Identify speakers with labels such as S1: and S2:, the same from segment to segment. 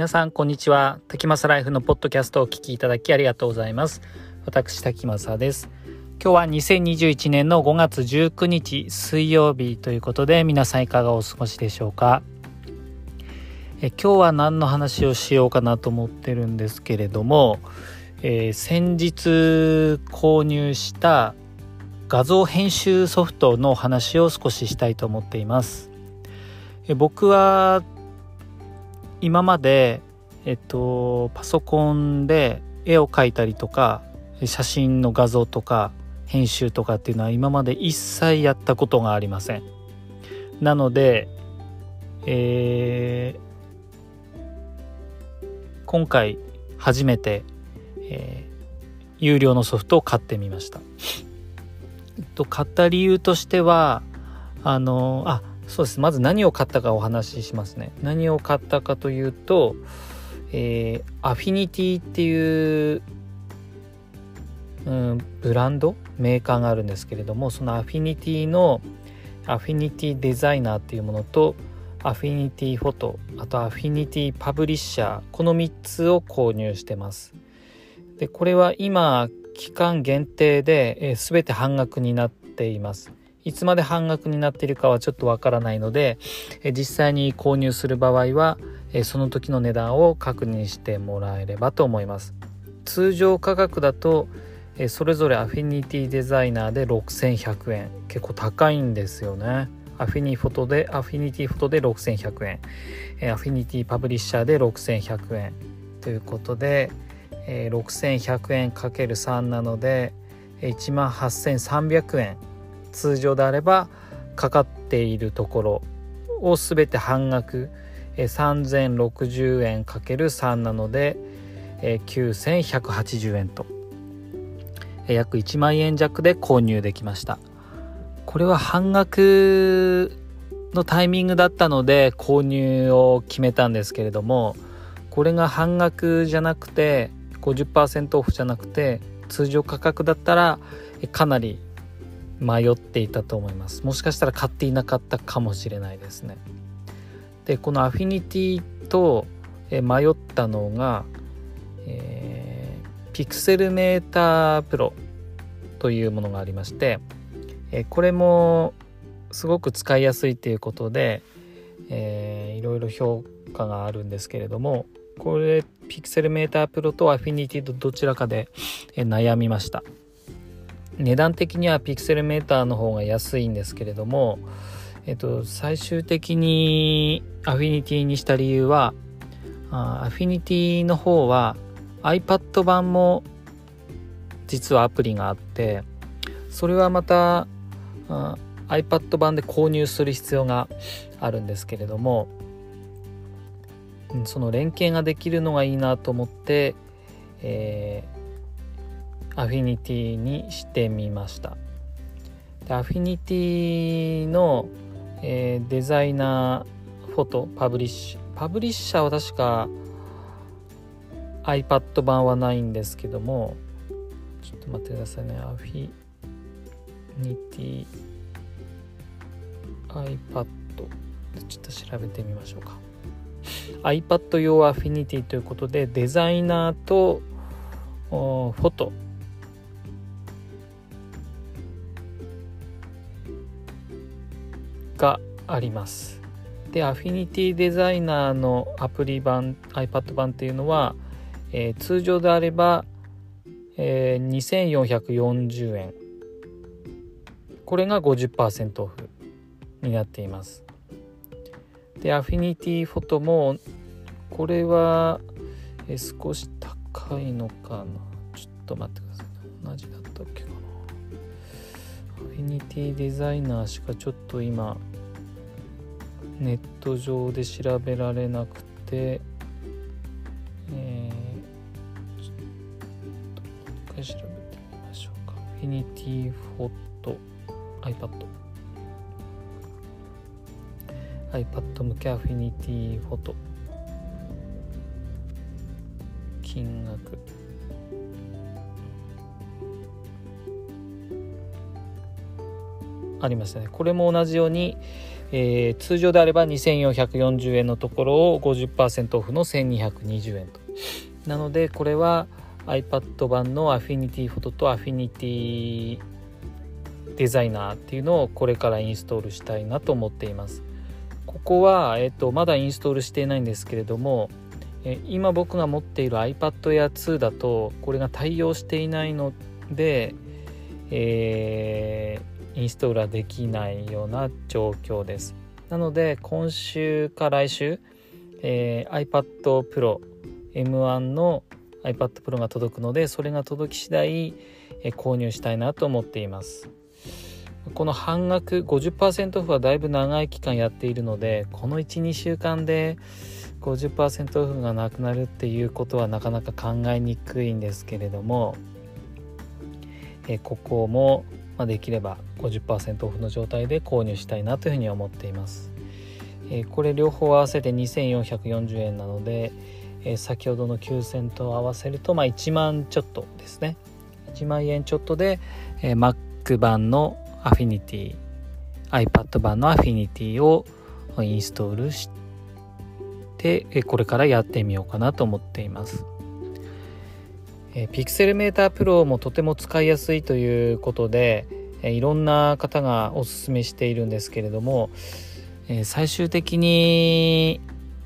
S1: 皆さんこんにちは。滝正ライフのポッドキャストをお聞きいただきありがとうございます。私滝正です。今日は2021年の5月19日水曜日ということで皆さんいかがお過ごしでしょうか？え今日は何の話をしようかなと思ってるんですけれども、えー、先日購入した画像編集ソフトの話を少ししたいと思っています。え僕は今まで、えっと、パソコンで絵を描いたりとか写真の画像とか編集とかっていうのは今まで一切やったことがありません。なので、えー、今回初めて、えー、有料のソフトを買ってみました。えっと、買った理由としてはあのあそうです。まず何を買ったかお話ししますね。何を買ったかというと、えー、 Affinity っていう、うん、ブランドメーカーがあるんですけれどもその Affinity の Affinity Designer っていうものと Affinity Photo あと Affinity Publisher この3つを購入してます。でこれは今期間限定で、えー、全て半額になっています。いつまで半額になっているかはちょっとわからないので、実際に購入する場合は、その時の値段を確認してもらえればと思います。通常価格だと、それぞれアフィニティデザイナーで6100円結構高いんですよね。アフィニフォトでアフィニティフォトで6100円、アフィニティパブリッシャーで6100円ということで、え6100円 ×3 なので1万8300円通常であればかかっているところを全て半額3060円 ×3 なので9180円と。約1万円弱で購入できました。これは半額のタイミングだったので購入を決めたんですけれどもこれが半額じゃなくて50%オフじゃなくて通常価格だったらかなり迷っていたと思います。もしかしたら買っていなかったかもしれないですね。でこのアフィニティと迷ったのが、えー、ピクセルメータープロというものがありまして、え、これもすごく使いやすいということで、えー、いろいろ評価があるんですけれどもこれピクセルメータープロとアフィニティとどちらかでえ悩みました。値段的にはピクセルメーターの方が安いんですけれども、えっと、最終的にアフィニティにした理由はアフィニティの方は iPad 版も実はアプリがあってそれはまた iPad 版で購入する必要があるんですけれどもその連携ができるのがいいなと思って、えーアフィニティにしてみました。でアフィニティの、えー、デザイナーフォトパブリッシュパブリッシャーは確か iPad 版はないんですけどもちょっと待ってくださいね。アフィニティ iPad ちょっと調べてみましょうか。iPad 用アフィニティということでデザイナーとフォト。があります。で、アフィニティデザイナーのアプリ版、iPad 版っていうのは、えー、通常であれば、えー、2440円。これが50%オフになっています。で、アフィニティフォトも、これは、えー、少し高いのかな。ちょっと待ってください、ね。同じだったっけかな。アフィニティデザイナーしかちょっと今ネット上で調べられなくて、えー、ちょっと一回調べてみましょうか。フィニティフォト iPad。iPad 向けアフィニティフォト。金額。ありましたねこれも同じように、えー、通常であれば2440円のところを50%オフの1220円と。なのでこれは iPad 版の Affinity フォトと Affinity デザイナーっていうのをこれからインストールしたいなと思っています。ここは、えっと、まだインストールしていないんですけれども今僕が持っている iPad Air 2だとこれが対応していないので、えー、インストールはできないような状況です。なので今週か来週、えー、iPad Pro M1 の iPad Pro が届くのでそれが届き次第、えー、購入したいなと思っています。この半額50%オフはだいぶ長い期間やっているのでこの12週間で50%オフがなくなるっていうことはなかなか考えにくいんですけれども、えここも、まできれば50%オフの状態で購入したいなというふうに思っています。えこれ両方合わせて2440円なので、え先ほどの9000と合わせると、まあ、1万ちょっとですね1万円ちょっとで、え Mac 版のアフィニティ iPad 版のアフィニティをインストールしてでこれからやってみようかなと思っています。えピクセルメータープロもとても使いやすいということでえいろんな方がおすすめしているんですけれども、え最終的に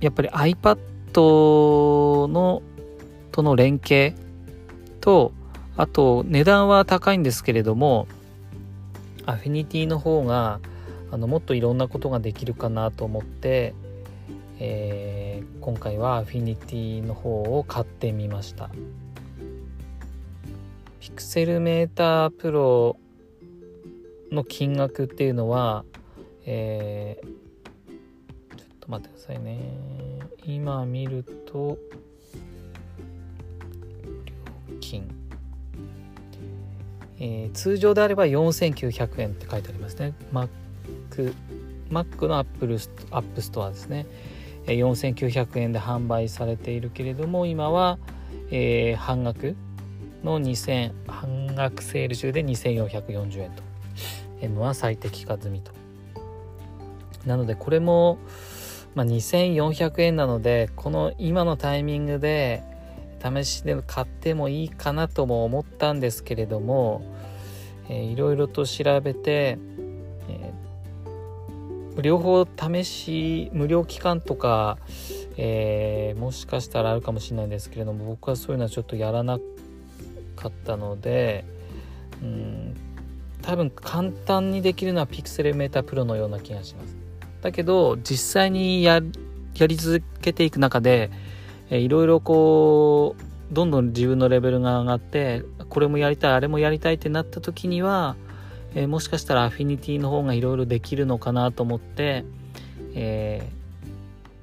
S1: やっぱり iPad のとの連携とあと値段は高いんですけれどもアフィニティの方があのもっといろんなことができるかなと思って、えー、今回はアフィニティの方を買ってみました。Pixelmator Pro の金額っていうのは、えー、ちょっと待ってくださいね。今見ると料金。えー、通常であれば4900円って書いてありますね。Mac, Mac の Apple App Store ですね4900円で販売されているけれども今は、えー、半額。の2000半額セール中で2440円と。M は最適化済みと。なのでこれも、まあ、2400円なのでこの今のタイミングで試しで買ってもいいかなとも思ったんですけれども、えー、いろいろと調べて両方試し無料期間とか、えー、もしかしたらあるかもしれないんですけれども僕はそういうのはちょっとやらなかったのでうん多分簡単にできるのはピクセルメータープロのような気がします。だけど実際にやり続けていく中で、いろいろこうどんどん自分のレベルが上がってこれもやりたいあれもやりたいってなった時にはえー、もしかしたらアフィニティの方がいろいろできるのかなと思って、え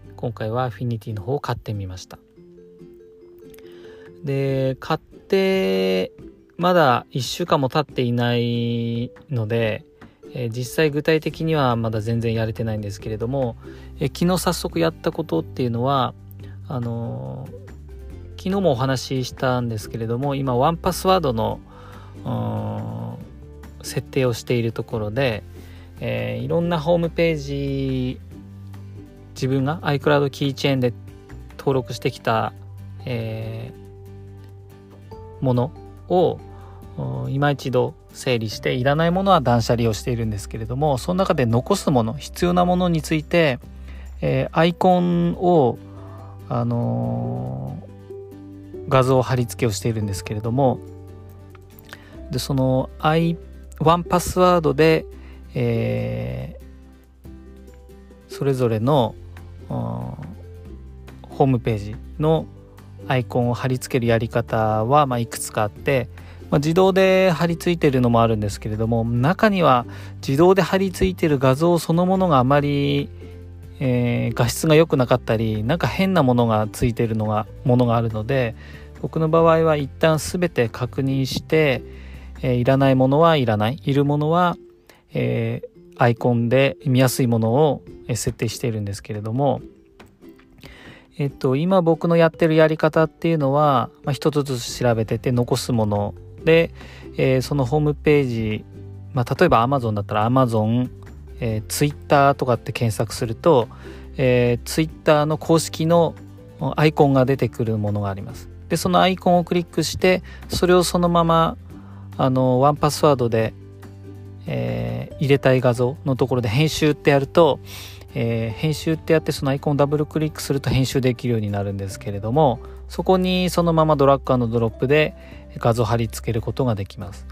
S1: ー、今回はアフィニティの方を買ってみました。で買ってまだ1週間も経っていないので、えー、実際具体的にはまだ全然やれてないんですけれども、えー、昨日早速やったことっていうのはあのー、昨日もお話ししたんですけれども今ワンパスワードの設定をしているところで、えー、いろんなホームページ自分が iCloud キーチェーンで登録してきた、えー、ものを今一度整理していらないものは断捨離をしているんですけれどもその中で残すもの必要なものについて、えー、アイコンを、あのー、画像貼り付けをしているんですけれどもでそのアイワンパスワードで、えー、それぞれのホームページのアイコンを貼り付けるやり方は、ま、いくつかあって、ま、自動で貼り付いてるのもあるんですけれども中には自動で貼り付いてる画像そのものがあまり、えー、画質が良くなかったりなんか変なものがついてるのがものがあるので僕の場合は一旦全て確認して、えー、いらないものはいらない。いるものは、えー、アイコンで見やすいものを設定しているんですけれども、えっと、今僕のやってるやり方っていうのは、まあ、一つずつ調べてて残すもので、えー、そのホームページまあ、例えば Amazon だったら Amazon、えー、Twitter とかって検索すると、えー、Twitter の公式のアイコンが出てくるものがあります。で、そのアイコンをクリックして、それをそのまま、あの、ワンパスワードで、えー、入れたい画像のところで編集ってやると、えー、編集ってやってそのアイコンをダブルクリックすると編集できるようになるんですけれども、そこにそのままドラッグドロップで画像貼り付けることができます。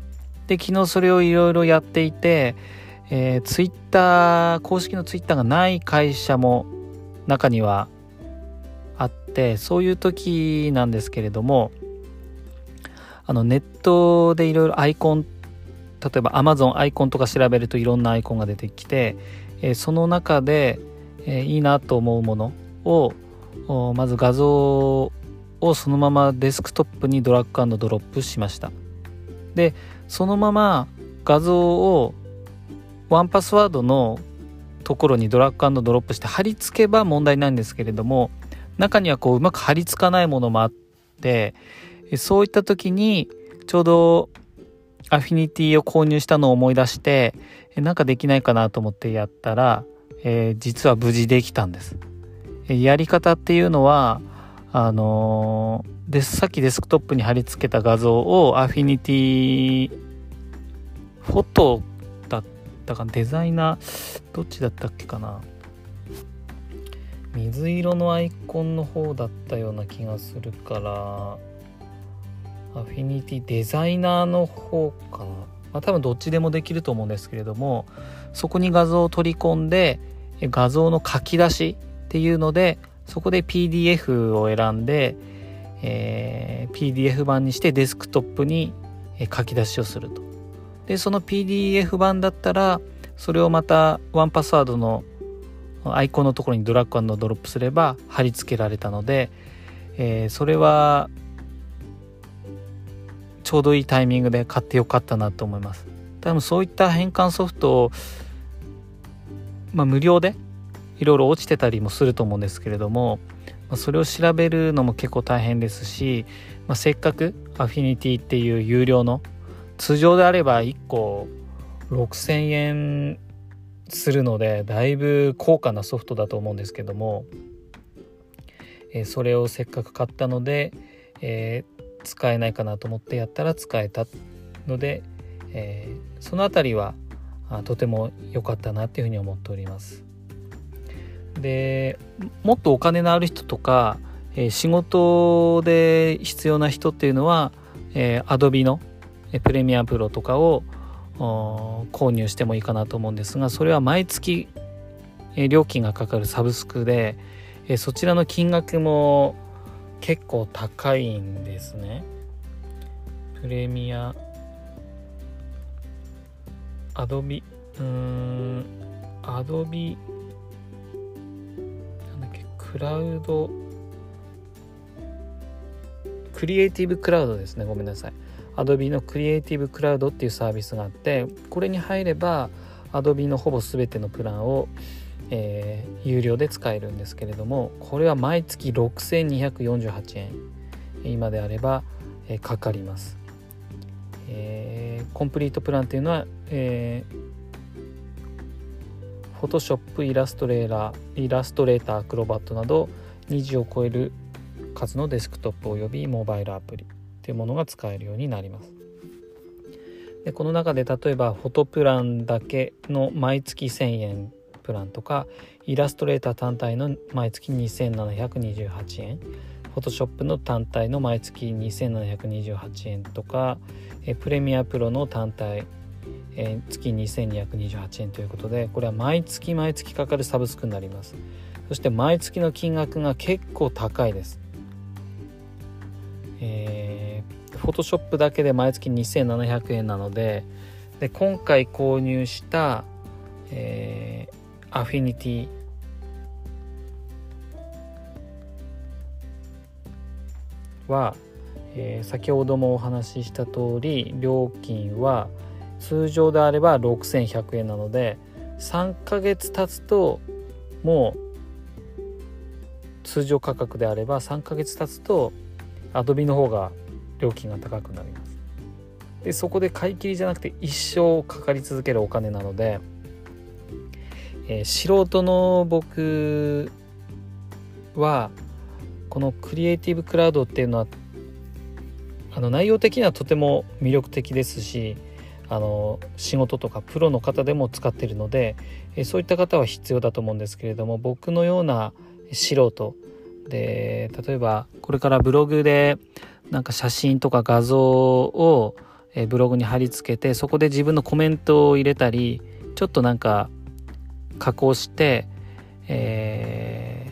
S1: で、昨日それをいろいろやっていて、えー、ツイッター、公式のツイッターがない会社も中にはあって、そういう時なんですけれども、あのネットでいろいろアイコン、例えば Amazon アイコンとか調べるといろんなアイコンが出てきて、え、その中で、え、いいなと思うものをまず画像をそのままデスクトップにドラッグドロップしました。でそのまま画像をワンパスワードのところにドラッグドロップして貼り付けば問題ないんですけれども中にはこううまく貼り付かないものもあってそういった時にちょうどアフィニティを購入したのを思い出してなんかできないかなと思ってやったら、えー、実は無事できたんです。やり方っていうのはあのー、でさっきデスクトップに貼り付けた画像をアフィニティフォトだったかデザイナーどっちだったっけかな水色のアイコンの方だったような気がするからアフィニティデザイナーの方かな、まあ、多分どっちでもできると思うんですけれどもそこに画像を取り込んで画像の書き出しっていうのでそこで PDF を選んで、えー、PDF 版にしてデスクトップに書き出しをすると。で、その PDF 版だったら、それをまたワンパスワードのアイコンのところにドラッグドロップすれば貼り付けられたので、えー、それはちょうどいいタイミングで買ってよかったなと思います。多分そういった変換ソフトを、まあ、無料でいろいろ落ちてたりもすると思うんですけれども、まあ、それを調べるのも結構大変ですし、まあ、せっかくアフィニティっていう有料の通常であれば1個6000円するのでだいぶ高価なソフトだと思うんですけども、えー、それをせっかく買ったので、えー、使えないかなと思ってやったら使えたので、えー、その辺りはとても良かったなっていうふうに思っております。でもっとお金のある人とか、えー、仕事で必要な人っていうのは、えー、Adobe のプレミアプロとかを購入してもいいかなと思うんですがそれは毎月、料金がかかるサブスクで、そちらの金額も結構高いんですね。プレミア。アドビ。うーん。アドビ。クラウド。クリエイティブクラウドですね。ごめんなさい。Adobe のクリエイティブクラウドっていうサービスがあってこれに入れば Adobe のほぼ全てのプランを、えー、有料で使えるんですけれどもこれは毎月6248円今であれば、えー、かかります、えー、コンプリートプランっていうのは、えー、フォトショップイラストレーラーイラストレーターアクロバットなど20を超える数のデスクトップおよびモバイルアプリというものが使えるようになります。でこの中で例えばフォトプランだけの毎月1000円プランとかイラストレーター単体の毎月2728円。フォトショップの単体の毎月2728円とかえプレミアプロの単体え、月2228円ということでこれは毎月毎月かかるサブスクになります。そして毎月の金額が結構高いです。えー、フォトショップだけで毎月2700円なのでで今回購入した、えー、アフィニティは、えー、先ほどもお話しした通り料金は通常であれば6100円なので3ヶ月経つともう通常価格であれば3ヶ月経つとアドビの方が料金が高くなります。でそこで買い切りじゃなくて一生かかり続けるお金なので、えー、素人の僕はこのクリエイティブクラウドっていうのはあの内容的にはとても魅力的ですしあの仕事とかプロの方でも使ってるので、えそういった方は必要だと思うんですけれども僕のような素人で例えばこれからブログでなんか写真とか画像をブログに貼り付けてそこで自分のコメントを入れたりちょっとなんか加工して、え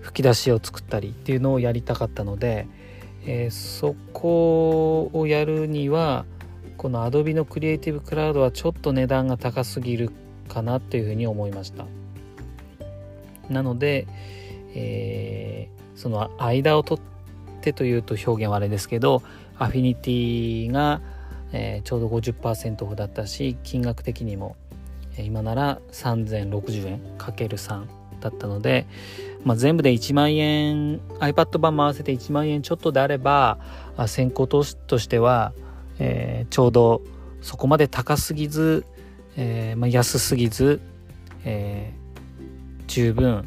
S1: ー、吹き出しを作ったりっていうのをやりたかったので、えー、そこをやるにはこの Adobe のクリエイティブクラウドはちょっと値段が高すぎるかなというふうに思いました。なので、えー、その間を取ってというと表現はあれですけどアフィニティが、えー、ちょうど50%オフだったし金額的にも今なら3060円 ×3 だったので、まあ、全部で1万円 iPad 版も合わせて1万円ちょっとであれば先行投資としては、えー、ちょうどそこまで高すぎず、えー、まあ、安すぎず、えー、十分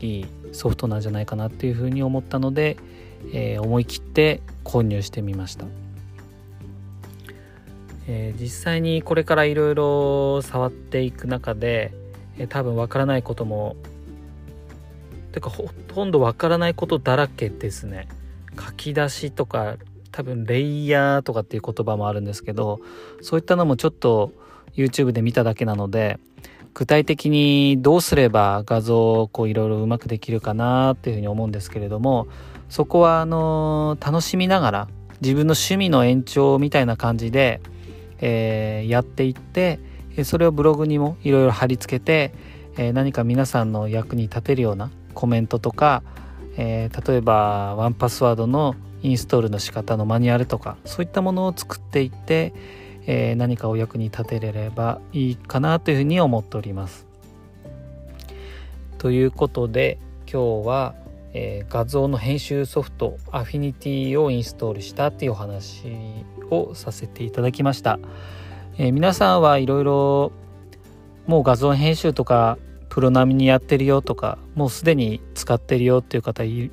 S1: いいソフトなんじゃないかなっていうふうに思ったので、えー、思い切って購入してみました、えー、実際にこれからいろいろ触っていく中で、えー、多分わからないこともてかほとんどわからないことだらけですね。書き出しとか多分レイヤーとかっていう言葉もあるんですけどそういったのもちょっと YouTube で見ただけなので具体的にどうすれば画像をこういろいろうまくできるかなっていうふうに思うんですけれどもそこはあの楽しみながら自分の趣味の延長みたいな感じで、えー、やっていってそれをブログにもいろいろ貼り付けて、えー、何か皆さんの役に立てるようなコメントとか、えー、例えばワンパスワードのインストールの仕方のマニュアルとかそういったものを作っていって、えー、何かお役に立てれればいいかなというふうに思っております。ということで今日はえー、画像の編集ソフトアフィニティをインストールしたっていうお話をさせていただきました、えー、皆さんはいろいろもう画像編集とかプロ並みにやってるよとかもうすでに使ってるよっていう方い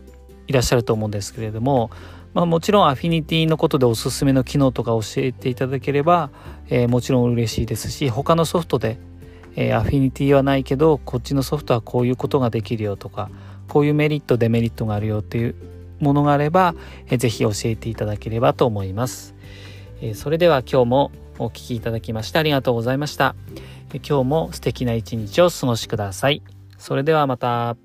S1: らっしゃると思うんですけれども、まあ、もちろんアフィニティのことでおすすめの機能とか教えていただければ、えー、もちろん嬉しいですし他のソフトで、え、アフィニティはないけどこっちのソフトはこういうことができるよとかこういうメリットデメリットがあるよっていうものがあれば、えぜひ教えていただければと思います。えそれでは今日もお聴きいただきましてありがとうございました。今日も素敵な一日をお過ごしください。それではまた。